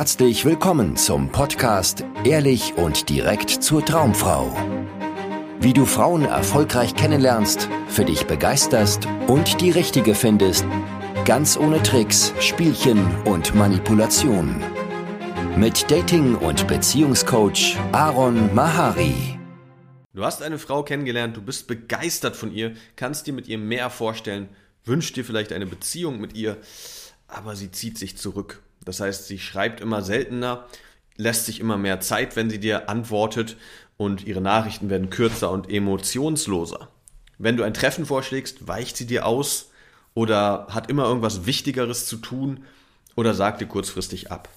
herzlich willkommen zum Podcast Ehrlich und direkt zur Traumfrau. Wie du Frauen erfolgreich kennenlernst, für dich begeisterst und die richtige findest, ganz ohne Tricks, Spielchen und Manipulation. Mit Dating- und Beziehungscoach Aaron Mahari. Du hast eine Frau kennengelernt, du bist begeistert von ihr, kannst dir mit ihr mehr vorstellen, wünschst dir vielleicht eine Beziehung mit ihr, aber sie zieht sich zurück. Das heißt, sie schreibt immer seltener, lässt sich immer mehr Zeit, wenn sie dir antwortet und ihre Nachrichten werden kürzer und emotionsloser. Wenn du ein Treffen vorschlägst, weicht sie dir aus oder hat immer irgendwas Wichtigeres zu tun oder sagt dir kurzfristig ab.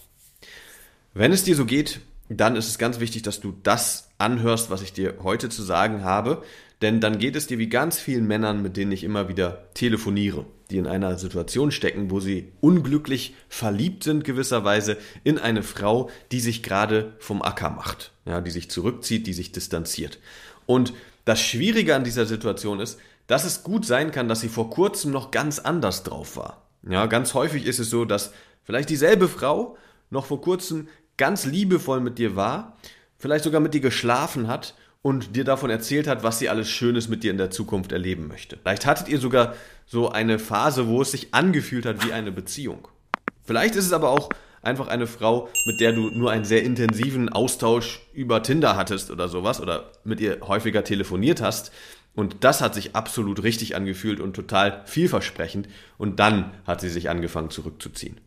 Wenn es dir so geht, dann ist es ganz wichtig, dass du das anhörst, was ich dir heute zu sagen habe, denn dann geht es dir wie ganz vielen Männern, mit denen ich immer wieder telefoniere, die in einer Situation stecken, wo sie unglücklich verliebt sind gewisserweise in eine Frau, die sich gerade vom Acker macht, ja, die sich zurückzieht, die sich distanziert. Und das Schwierige an dieser Situation ist, dass es gut sein kann, dass sie vor kurzem noch ganz anders drauf war. Ja, ganz häufig ist es so, dass vielleicht dieselbe Frau noch vor kurzem ganz liebevoll mit dir war, vielleicht sogar mit dir geschlafen hat und dir davon erzählt hat, was sie alles Schönes mit dir in der Zukunft erleben möchte. Vielleicht hattet ihr sogar so eine Phase, wo es sich angefühlt hat wie eine Beziehung. Vielleicht ist es aber auch einfach eine Frau, mit der du nur einen sehr intensiven Austausch über Tinder hattest oder sowas oder mit ihr häufiger telefoniert hast. Und das hat sich absolut richtig angefühlt und total vielversprechend. Und dann hat sie sich angefangen zurückzuziehen.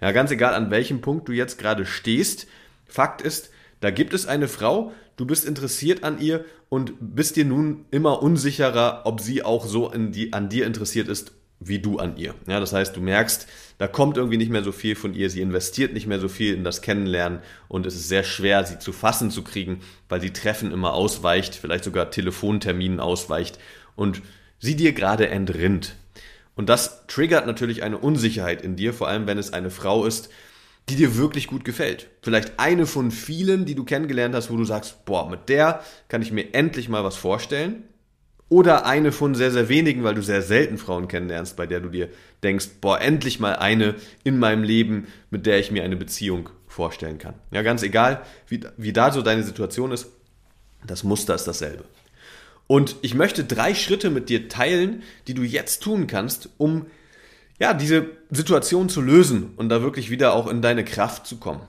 Ja, ganz egal an welchem Punkt du jetzt gerade stehst. Fakt ist, da gibt es eine Frau, du bist interessiert an ihr und bist dir nun immer unsicherer, ob sie auch so die, an dir interessiert ist wie du an ihr. Ja, das heißt, du merkst, da kommt irgendwie nicht mehr so viel von ihr, sie investiert nicht mehr so viel in das Kennenlernen und es ist sehr schwer, sie zu fassen zu kriegen, weil sie Treffen immer ausweicht, vielleicht sogar Telefonterminen ausweicht und sie dir gerade entrinnt. Und das triggert natürlich eine Unsicherheit in dir, vor allem wenn es eine Frau ist, die dir wirklich gut gefällt. Vielleicht eine von vielen, die du kennengelernt hast, wo du sagst, boah, mit der kann ich mir endlich mal was vorstellen. Oder eine von sehr, sehr wenigen, weil du sehr selten Frauen kennenlernst, bei der du dir denkst, boah, endlich mal eine in meinem Leben, mit der ich mir eine Beziehung vorstellen kann. Ja, ganz egal, wie, wie da so deine Situation ist, das Muster ist dasselbe. Und ich möchte drei Schritte mit dir teilen, die du jetzt tun kannst, um ja, diese Situation zu lösen und da wirklich wieder auch in deine Kraft zu kommen.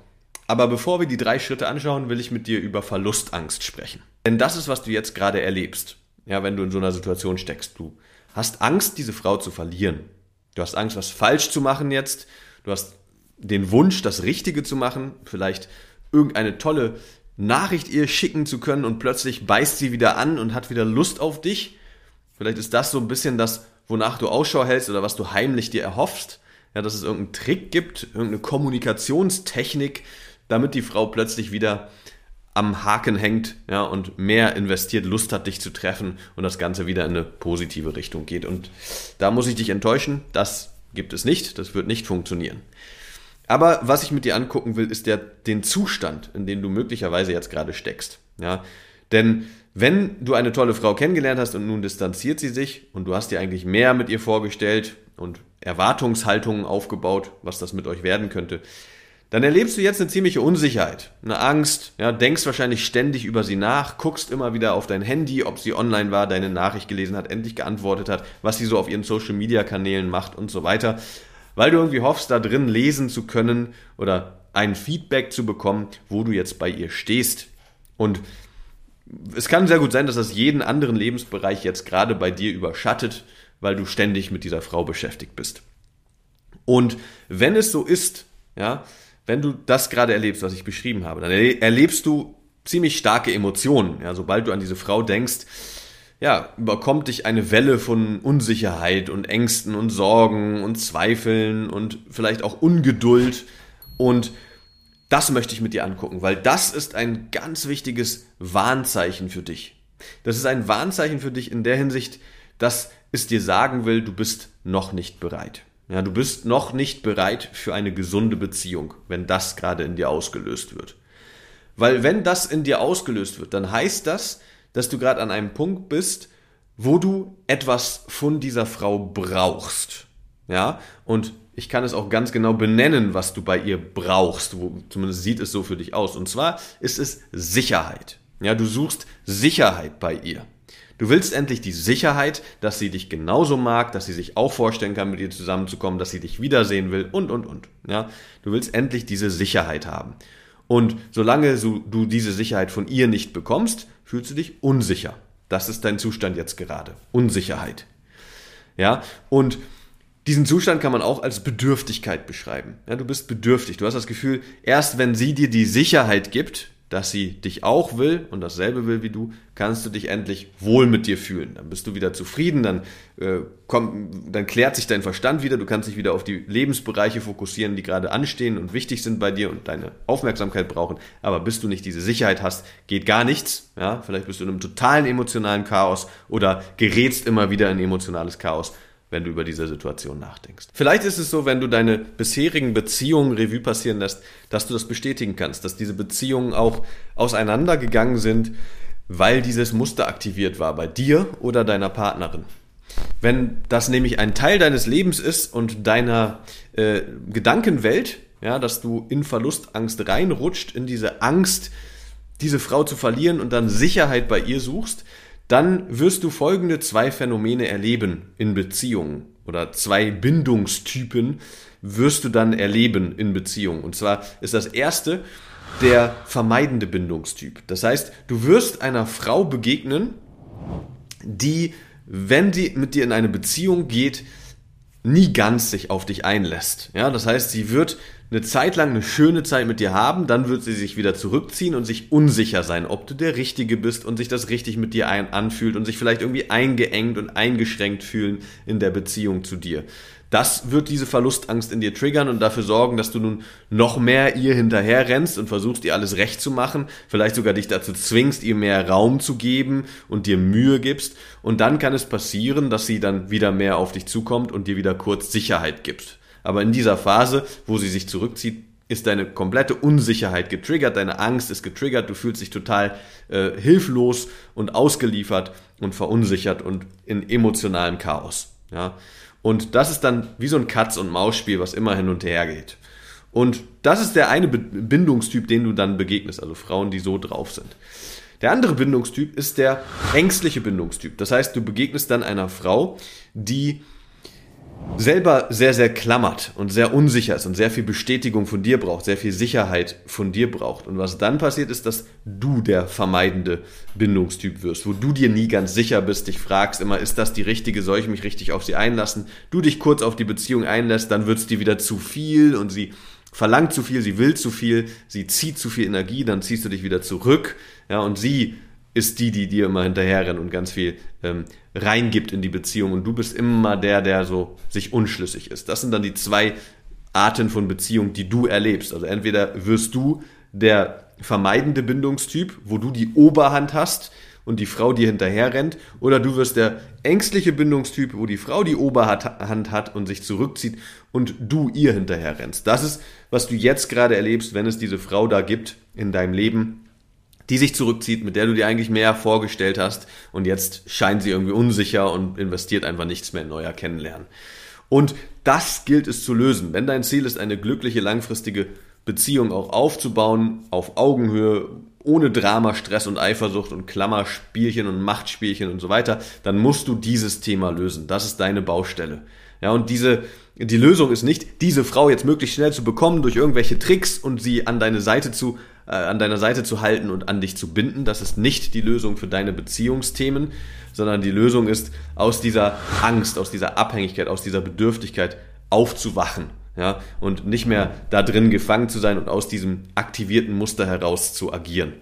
Aber bevor wir die drei Schritte anschauen, will ich mit dir über Verlustangst sprechen. Denn das ist, was du jetzt gerade erlebst. Ja, wenn du in so einer Situation steckst. Du hast Angst, diese Frau zu verlieren. Du hast Angst, was falsch zu machen jetzt. Du hast den Wunsch, das Richtige zu machen. Vielleicht irgendeine tolle Nachricht ihr schicken zu können und plötzlich beißt sie wieder an und hat wieder Lust auf dich. Vielleicht ist das so ein bisschen das, wonach du Ausschau hältst oder was du heimlich dir erhoffst. Ja, dass es irgendeinen Trick gibt, irgendeine Kommunikationstechnik, damit die Frau plötzlich wieder am Haken hängt, ja, und mehr investiert, Lust hat, dich zu treffen und das Ganze wieder in eine positive Richtung geht. Und da muss ich dich enttäuschen, das gibt es nicht, das wird nicht funktionieren. Aber was ich mit dir angucken will, ist der, den Zustand, in dem du möglicherweise jetzt gerade steckst. Ja? Denn wenn du eine tolle Frau kennengelernt hast und nun distanziert sie sich und du hast dir eigentlich mehr mit ihr vorgestellt und Erwartungshaltungen aufgebaut, was das mit euch werden könnte, dann erlebst du jetzt eine ziemliche Unsicherheit, eine Angst, ja, denkst wahrscheinlich ständig über sie nach, guckst immer wieder auf dein Handy, ob sie online war, deine Nachricht gelesen hat, endlich geantwortet hat, was sie so auf ihren Social Media Kanälen macht und so weiter weil du irgendwie hoffst, da drin lesen zu können oder ein Feedback zu bekommen, wo du jetzt bei ihr stehst. Und es kann sehr gut sein, dass das jeden anderen Lebensbereich jetzt gerade bei dir überschattet, weil du ständig mit dieser Frau beschäftigt bist. Und wenn es so ist, ja, wenn du das gerade erlebst, was ich beschrieben habe, dann erlebst du ziemlich starke Emotionen. Ja, sobald du an diese Frau denkst, ja, überkommt dich eine Welle von Unsicherheit und Ängsten und Sorgen und Zweifeln und vielleicht auch Ungeduld. Und das möchte ich mit dir angucken, weil das ist ein ganz wichtiges Warnzeichen für dich. Das ist ein Warnzeichen für dich in der Hinsicht, dass es dir sagen will, du bist noch nicht bereit. Ja, du bist noch nicht bereit für eine gesunde Beziehung, wenn das gerade in dir ausgelöst wird. Weil wenn das in dir ausgelöst wird, dann heißt das, dass du gerade an einem Punkt bist, wo du etwas von dieser Frau brauchst. Ja, und ich kann es auch ganz genau benennen, was du bei ihr brauchst. Wo, zumindest sieht es so für dich aus. Und zwar ist es Sicherheit. Ja, du suchst Sicherheit bei ihr. Du willst endlich die Sicherheit, dass sie dich genauso mag, dass sie sich auch vorstellen kann, mit dir zusammenzukommen, dass sie dich wiedersehen will und, und, und. Ja, du willst endlich diese Sicherheit haben. Und solange du diese Sicherheit von ihr nicht bekommst, fühlst du dich unsicher. Das ist dein Zustand jetzt gerade. Unsicherheit. Ja, und diesen Zustand kann man auch als Bedürftigkeit beschreiben. Ja, du bist bedürftig. Du hast das Gefühl, erst wenn sie dir die Sicherheit gibt, dass sie dich auch will und dasselbe will wie du, kannst du dich endlich wohl mit dir fühlen. Dann bist du wieder zufrieden, dann, äh, kommt, dann klärt sich dein Verstand wieder, du kannst dich wieder auf die Lebensbereiche fokussieren, die gerade anstehen und wichtig sind bei dir und deine Aufmerksamkeit brauchen. Aber bis du nicht diese Sicherheit hast, geht gar nichts. Ja? Vielleicht bist du in einem totalen emotionalen Chaos oder gerätst immer wieder in emotionales Chaos wenn du über diese Situation nachdenkst. Vielleicht ist es so, wenn du deine bisherigen Beziehungen Revue passieren lässt, dass du das bestätigen kannst, dass diese Beziehungen auch auseinandergegangen sind, weil dieses Muster aktiviert war bei dir oder deiner Partnerin. Wenn das nämlich ein Teil deines Lebens ist und deiner äh, Gedankenwelt, ja, dass du in Verlustangst reinrutscht, in diese Angst, diese Frau zu verlieren und dann Sicherheit bei ihr suchst, dann wirst du folgende zwei Phänomene erleben in Beziehungen oder zwei Bindungstypen wirst du dann erleben in Beziehungen. Und zwar ist das erste der vermeidende Bindungstyp. Das heißt, du wirst einer Frau begegnen, die, wenn sie mit dir in eine Beziehung geht, nie ganz sich auf dich einlässt. Ja, das heißt, sie wird eine Zeit lang eine schöne Zeit mit dir haben, dann wird sie sich wieder zurückziehen und sich unsicher sein, ob du der Richtige bist und sich das richtig mit dir ein anfühlt und sich vielleicht irgendwie eingeengt und eingeschränkt fühlen in der Beziehung zu dir. Das wird diese Verlustangst in dir triggern und dafür sorgen, dass du nun noch mehr ihr hinterher rennst und versuchst, ihr alles recht zu machen, vielleicht sogar dich dazu zwingst, ihr mehr Raum zu geben und dir Mühe gibst. Und dann kann es passieren, dass sie dann wieder mehr auf dich zukommt und dir wieder kurz Sicherheit gibt. Aber in dieser Phase, wo sie sich zurückzieht, ist deine komplette Unsicherheit getriggert, deine Angst ist getriggert, du fühlst dich total äh, hilflos und ausgeliefert und verunsichert und in emotionalem Chaos. Ja? Und das ist dann wie so ein Katz- und Maus-Spiel, was immer hin und her geht. Und das ist der eine Bindungstyp, den du dann begegnest, also Frauen, die so drauf sind. Der andere Bindungstyp ist der ängstliche Bindungstyp. Das heißt, du begegnest dann einer Frau, die selber sehr, sehr klammert und sehr unsicher ist und sehr viel Bestätigung von dir braucht, sehr viel Sicherheit von dir braucht. Und was dann passiert ist, dass du der vermeidende Bindungstyp wirst, wo du dir nie ganz sicher bist, dich fragst immer, ist das die richtige, soll ich mich richtig auf sie einlassen? Du dich kurz auf die Beziehung einlässt, dann wird es dir wieder zu viel und sie verlangt zu viel, sie will zu viel, sie zieht zu viel Energie, dann ziehst du dich wieder zurück, ja, und sie ist die, die dir immer hinterherrennt und ganz viel ähm, reingibt in die Beziehung und du bist immer der, der so sich unschlüssig ist. Das sind dann die zwei Arten von Beziehung, die du erlebst. Also entweder wirst du der vermeidende Bindungstyp, wo du die Oberhand hast und die Frau dir hinterher rennt, oder du wirst der ängstliche Bindungstyp, wo die Frau die Oberhand hat und sich zurückzieht und du ihr hinterher rennst. Das ist, was du jetzt gerade erlebst, wenn es diese Frau da gibt in deinem Leben, die sich zurückzieht, mit der du dir eigentlich mehr vorgestellt hast und jetzt scheint sie irgendwie unsicher und investiert einfach nichts mehr in neuer Kennenlernen. Und das gilt es zu lösen. Wenn dein Ziel ist, eine glückliche langfristige Beziehung auch aufzubauen, auf Augenhöhe, ohne Drama, Stress und Eifersucht und Klammerspielchen und Machtspielchen und so weiter, dann musst du dieses Thema lösen. Das ist deine Baustelle. Ja, und diese, die Lösung ist nicht, diese Frau jetzt möglichst schnell zu bekommen durch irgendwelche Tricks und sie an deine Seite zu äh, an deiner Seite zu halten und an dich zu binden. Das ist nicht die Lösung für deine Beziehungsthemen, sondern die Lösung ist, aus dieser Angst, aus dieser Abhängigkeit, aus dieser Bedürftigkeit aufzuwachen. Ja, und nicht mehr da drin gefangen zu sein und aus diesem aktivierten Muster heraus zu agieren.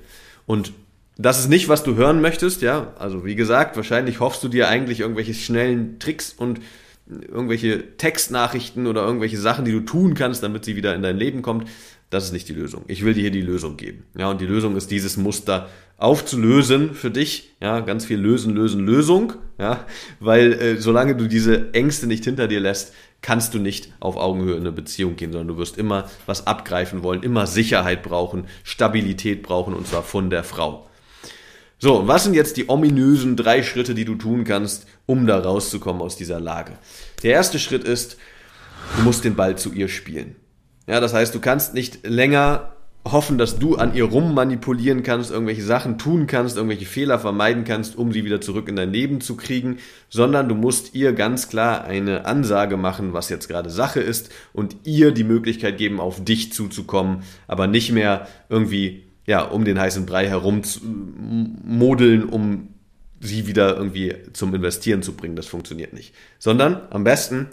Und das ist nicht, was du hören möchtest, ja. Also wie gesagt, wahrscheinlich hoffst du dir eigentlich irgendwelche schnellen Tricks und irgendwelche Textnachrichten oder irgendwelche Sachen, die du tun kannst, damit sie wieder in dein Leben kommt. Das ist nicht die Lösung. Ich will dir hier die Lösung geben. Ja, und die Lösung ist dieses Muster aufzulösen für dich. Ja, ganz viel lösen, lösen, Lösung. Ja, weil äh, solange du diese Ängste nicht hinter dir lässt, kannst du nicht auf Augenhöhe in eine Beziehung gehen, sondern du wirst immer was abgreifen wollen, immer Sicherheit brauchen, Stabilität brauchen und zwar von der Frau. So, was sind jetzt die ominösen drei Schritte, die du tun kannst, um da rauszukommen aus dieser Lage? Der erste Schritt ist, du musst den Ball zu ihr spielen. Ja, das heißt, du kannst nicht länger hoffen, dass du an ihr rummanipulieren kannst, irgendwelche Sachen tun kannst, irgendwelche Fehler vermeiden kannst, um sie wieder zurück in dein Leben zu kriegen, sondern du musst ihr ganz klar eine Ansage machen, was jetzt gerade Sache ist und ihr die Möglichkeit geben, auf dich zuzukommen, aber nicht mehr irgendwie ja, um den heißen Brei herum zu modeln, um sie wieder irgendwie zum Investieren zu bringen. Das funktioniert nicht. Sondern am besten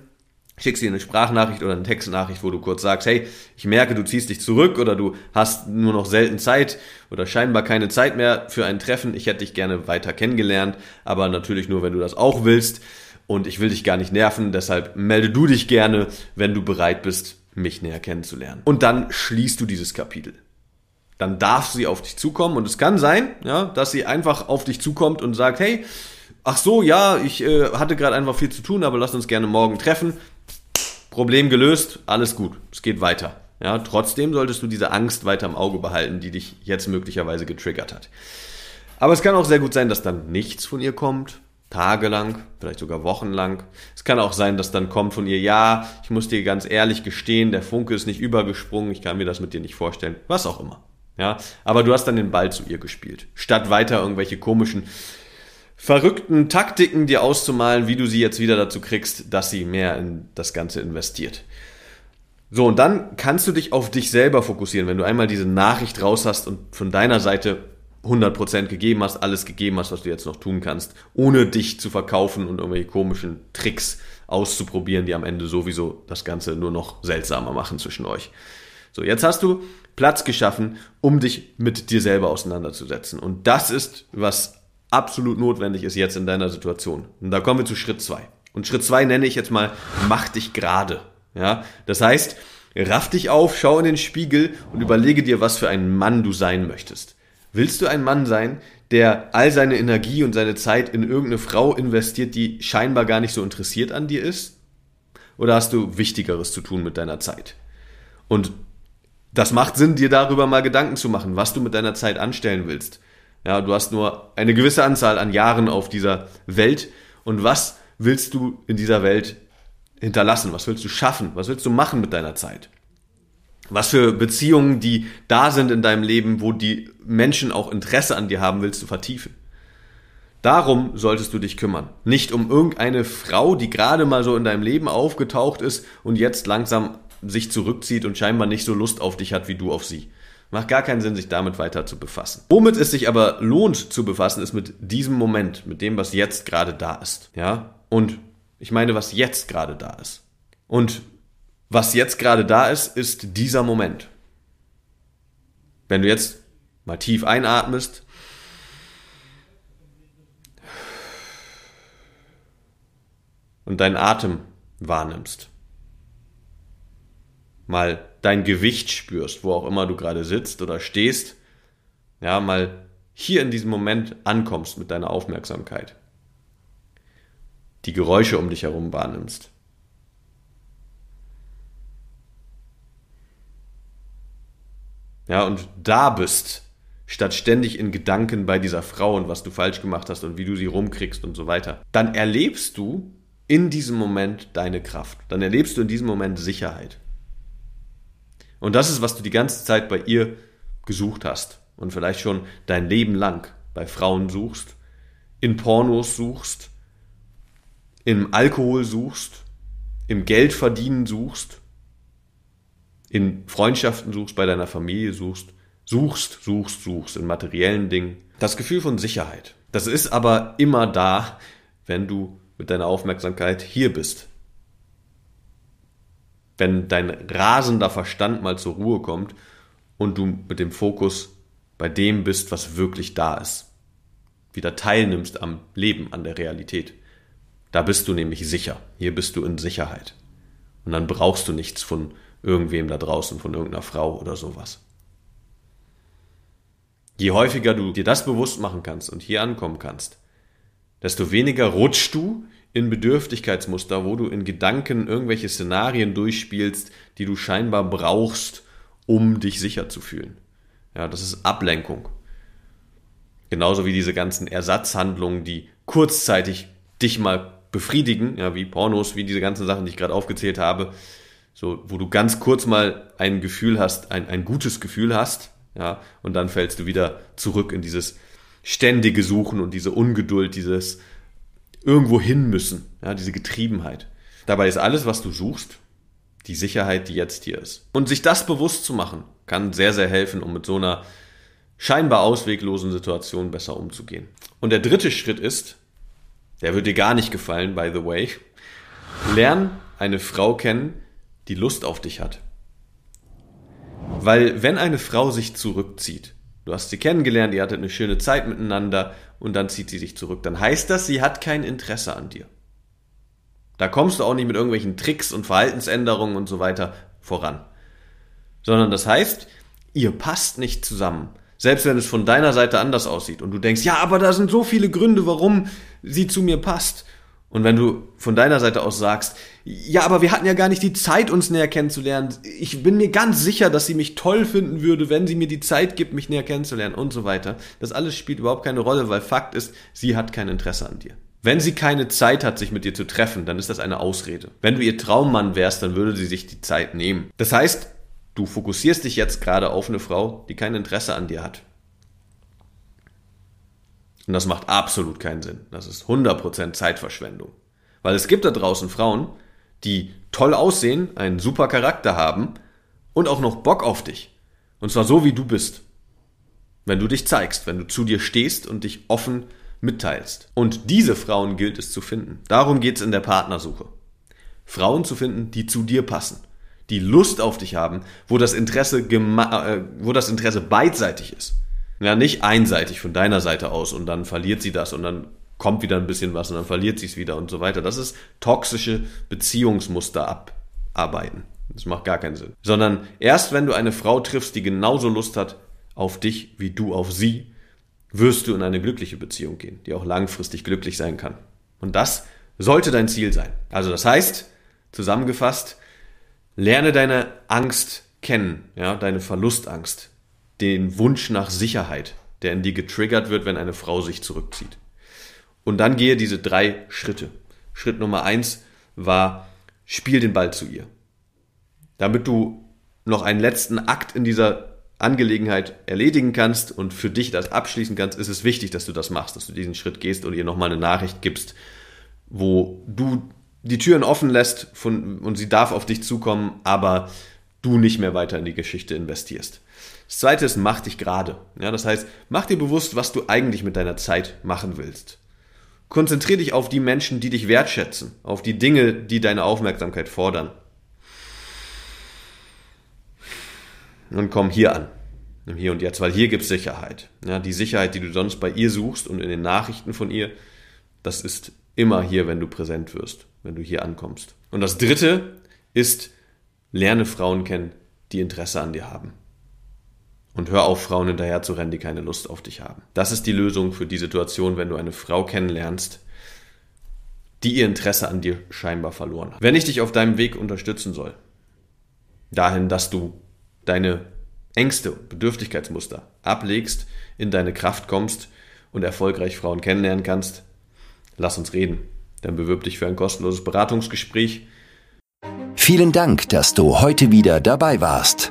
schickst dir eine Sprachnachricht oder eine Textnachricht, wo du kurz sagst, hey, ich merke, du ziehst dich zurück oder du hast nur noch selten Zeit oder scheinbar keine Zeit mehr für ein Treffen. Ich hätte dich gerne weiter kennengelernt, aber natürlich nur, wenn du das auch willst. Und ich will dich gar nicht nerven, deshalb melde du dich gerne, wenn du bereit bist, mich näher kennenzulernen. Und dann schließt du dieses Kapitel. Dann darf sie auf dich zukommen und es kann sein, ja, dass sie einfach auf dich zukommt und sagt, hey, ach so, ja, ich äh, hatte gerade einfach viel zu tun, aber lass uns gerne morgen treffen. Problem gelöst, alles gut, es geht weiter. Ja, trotzdem solltest du diese Angst weiter im Auge behalten, die dich jetzt möglicherweise getriggert hat. Aber es kann auch sehr gut sein, dass dann nichts von ihr kommt, tagelang, vielleicht sogar wochenlang. Es kann auch sein, dass dann kommt von ihr, ja, ich muss dir ganz ehrlich gestehen, der Funke ist nicht übergesprungen, ich kann mir das mit dir nicht vorstellen, was auch immer. Ja, aber du hast dann den Ball zu ihr gespielt, statt weiter irgendwelche komischen verrückten Taktiken dir auszumalen, wie du sie jetzt wieder dazu kriegst, dass sie mehr in das Ganze investiert. So, und dann kannst du dich auf dich selber fokussieren, wenn du einmal diese Nachricht raus hast und von deiner Seite 100% gegeben hast, alles gegeben hast, was du jetzt noch tun kannst, ohne dich zu verkaufen und irgendwelche komischen Tricks auszuprobieren, die am Ende sowieso das Ganze nur noch seltsamer machen zwischen euch. So, jetzt hast du Platz geschaffen, um dich mit dir selber auseinanderzusetzen. Und das ist, was absolut notwendig ist jetzt in deiner Situation. Und da kommen wir zu Schritt zwei. Und Schritt zwei nenne ich jetzt mal, mach dich gerade. Ja, das heißt, raff dich auf, schau in den Spiegel und überlege dir, was für ein Mann du sein möchtest. Willst du ein Mann sein, der all seine Energie und seine Zeit in irgendeine Frau investiert, die scheinbar gar nicht so interessiert an dir ist? Oder hast du Wichtigeres zu tun mit deiner Zeit? Und das macht Sinn, dir darüber mal Gedanken zu machen, was du mit deiner Zeit anstellen willst. Ja, du hast nur eine gewisse Anzahl an Jahren auf dieser Welt. Und was willst du in dieser Welt hinterlassen? Was willst du schaffen? Was willst du machen mit deiner Zeit? Was für Beziehungen, die da sind in deinem Leben, wo die Menschen auch Interesse an dir haben, willst du vertiefen? Darum solltest du dich kümmern. Nicht um irgendeine Frau, die gerade mal so in deinem Leben aufgetaucht ist und jetzt langsam sich zurückzieht und scheinbar nicht so Lust auf dich hat wie du auf sie. Macht gar keinen Sinn, sich damit weiter zu befassen. Womit es sich aber lohnt zu befassen, ist mit diesem Moment, mit dem, was jetzt gerade da ist. Ja? Und ich meine, was jetzt gerade da ist. Und was jetzt gerade da ist, ist dieser Moment. Wenn du jetzt mal tief einatmest, und deinen Atem wahrnimmst. Mal dein Gewicht spürst, wo auch immer du gerade sitzt oder stehst, ja, mal hier in diesem Moment ankommst mit deiner Aufmerksamkeit. Die Geräusche um dich herum wahrnimmst. Ja, und da bist, statt ständig in Gedanken bei dieser Frau und was du falsch gemacht hast und wie du sie rumkriegst und so weiter, dann erlebst du in diesem Moment deine Kraft. Dann erlebst du in diesem Moment Sicherheit. Und das ist, was du die ganze Zeit bei ihr gesucht hast und vielleicht schon dein Leben lang bei Frauen suchst, in Pornos suchst, im Alkohol suchst, im Geldverdienen suchst, in Freundschaften suchst, bei deiner Familie suchst, suchst, suchst, suchst, in materiellen Dingen. Das Gefühl von Sicherheit. Das ist aber immer da, wenn du mit deiner Aufmerksamkeit hier bist, wenn dein rasender Verstand mal zur Ruhe kommt und du mit dem Fokus bei dem bist, was wirklich da ist. Wieder teilnimmst am Leben, an der Realität. Da bist du nämlich sicher. Hier bist du in Sicherheit. Und dann brauchst du nichts von irgendwem da draußen, von irgendeiner Frau oder sowas. Je häufiger du dir das bewusst machen kannst und hier ankommen kannst, desto weniger rutschst du in Bedürftigkeitsmuster, wo du in Gedanken irgendwelche Szenarien durchspielst, die du scheinbar brauchst, um dich sicher zu fühlen. Ja, das ist Ablenkung. Genauso wie diese ganzen Ersatzhandlungen, die kurzzeitig dich mal befriedigen, ja, wie Pornos, wie diese ganzen Sachen, die ich gerade aufgezählt habe, so, wo du ganz kurz mal ein Gefühl hast, ein, ein gutes Gefühl hast, ja, und dann fällst du wieder zurück in dieses ständige Suchen und diese Ungeduld, dieses irgendwo hin müssen, ja, diese Getriebenheit. Dabei ist alles, was du suchst, die Sicherheit, die jetzt hier ist. Und sich das bewusst zu machen, kann sehr, sehr helfen, um mit so einer scheinbar ausweglosen Situation besser umzugehen. Und der dritte Schritt ist, der wird dir gar nicht gefallen, by the way, lern eine Frau kennen, die Lust auf dich hat. Weil wenn eine Frau sich zurückzieht, du hast sie kennengelernt, ihr hattet eine schöne Zeit miteinander und dann zieht sie sich zurück, dann heißt das, sie hat kein Interesse an dir. Da kommst du auch nicht mit irgendwelchen Tricks und Verhaltensänderungen und so weiter voran. Sondern das heißt, ihr passt nicht zusammen. Selbst wenn es von deiner Seite anders aussieht und du denkst, ja, aber da sind so viele Gründe, warum sie zu mir passt. Und wenn du von deiner Seite aus sagst, ja, aber wir hatten ja gar nicht die Zeit, uns näher kennenzulernen. Ich bin mir ganz sicher, dass sie mich toll finden würde, wenn sie mir die Zeit gibt, mich näher kennenzulernen und so weiter. Das alles spielt überhaupt keine Rolle, weil Fakt ist, sie hat kein Interesse an dir. Wenn sie keine Zeit hat, sich mit dir zu treffen, dann ist das eine Ausrede. Wenn du ihr Traummann wärst, dann würde sie sich die Zeit nehmen. Das heißt, du fokussierst dich jetzt gerade auf eine Frau, die kein Interesse an dir hat. Und das macht absolut keinen Sinn. Das ist 100% Zeitverschwendung. Weil es gibt da draußen Frauen, die toll aussehen, einen super Charakter haben und auch noch Bock auf dich. Und zwar so, wie du bist. Wenn du dich zeigst, wenn du zu dir stehst und dich offen mitteilst. Und diese Frauen gilt es zu finden. Darum geht es in der Partnersuche. Frauen zu finden, die zu dir passen, die Lust auf dich haben, wo das Interesse, äh, wo das Interesse beidseitig ist. Ja, nicht einseitig von deiner Seite aus und dann verliert sie das und dann kommt wieder ein bisschen was und dann verliert sie es wieder und so weiter. Das ist toxische Beziehungsmuster abarbeiten. Das macht gar keinen Sinn. Sondern erst wenn du eine Frau triffst, die genauso Lust hat auf dich wie du auf sie, wirst du in eine glückliche Beziehung gehen, die auch langfristig glücklich sein kann. Und das sollte dein Ziel sein. Also das heißt, zusammengefasst, lerne deine Angst kennen, ja, deine Verlustangst, den Wunsch nach Sicherheit, der in dir getriggert wird, wenn eine Frau sich zurückzieht. Und dann gehe diese drei Schritte. Schritt Nummer eins war, spiel den Ball zu ihr. Damit du noch einen letzten Akt in dieser Angelegenheit erledigen kannst und für dich das abschließen kannst, ist es wichtig, dass du das machst, dass du diesen Schritt gehst und ihr nochmal eine Nachricht gibst, wo du die Türen offen lässt von, und sie darf auf dich zukommen, aber du nicht mehr weiter in die Geschichte investierst. Das zweite ist, mach dich gerade. Ja, das heißt, mach dir bewusst, was du eigentlich mit deiner Zeit machen willst. Konzentrier dich auf die Menschen, die dich wertschätzen, auf die Dinge, die deine Aufmerksamkeit fordern. Und komm hier an, im Hier und Jetzt, weil hier gibt es Sicherheit. Ja, die Sicherheit, die du sonst bei ihr suchst und in den Nachrichten von ihr, das ist immer hier, wenn du präsent wirst, wenn du hier ankommst. Und das Dritte ist, lerne Frauen kennen, die Interesse an dir haben. Und hör auf, Frauen hinterher zu rennen, die keine Lust auf dich haben. Das ist die Lösung für die Situation, wenn du eine Frau kennenlernst, die ihr Interesse an dir scheinbar verloren hat. Wenn ich dich auf deinem Weg unterstützen soll, dahin, dass du deine Ängste und Bedürftigkeitsmuster ablegst, in deine Kraft kommst und erfolgreich Frauen kennenlernen kannst, lass uns reden. Dann bewirb dich für ein kostenloses Beratungsgespräch. Vielen Dank, dass du heute wieder dabei warst.